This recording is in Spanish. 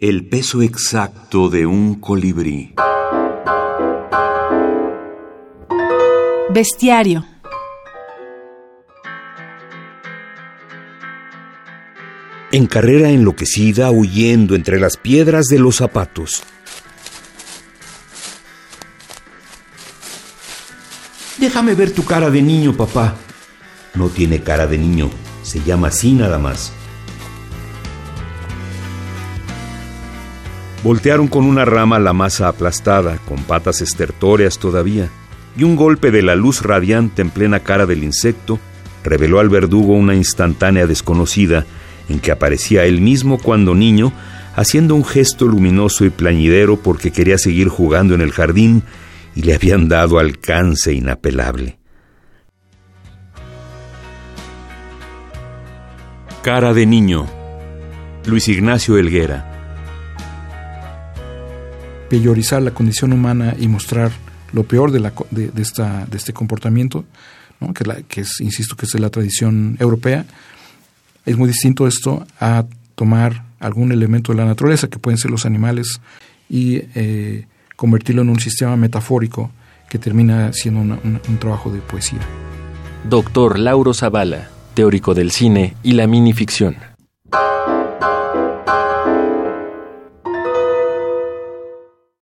El peso exacto de un colibrí. Bestiario. En carrera enloquecida, huyendo entre las piedras de los zapatos. Déjame ver tu cara de niño, papá. No tiene cara de niño, se llama así nada más. Voltearon con una rama la masa aplastada, con patas estertóreas todavía, y un golpe de la luz radiante en plena cara del insecto reveló al verdugo una instantánea desconocida en que aparecía él mismo cuando niño, haciendo un gesto luminoso y plañidero porque quería seguir jugando en el jardín y le habían dado alcance inapelable. Cara de niño. Luis Ignacio Elguera. Peyorizar la condición humana y mostrar lo peor de, esta, de este comportamiento, que, es, insisto, que es la tradición europea, es muy distinto esto a tomar algún elemento de la naturaleza, que pueden ser los animales, y eh, convertirlo en un sistema metafórico que termina siendo un trabajo de poesía. Doctor Lauro Zavala teórico del cine y la minificción.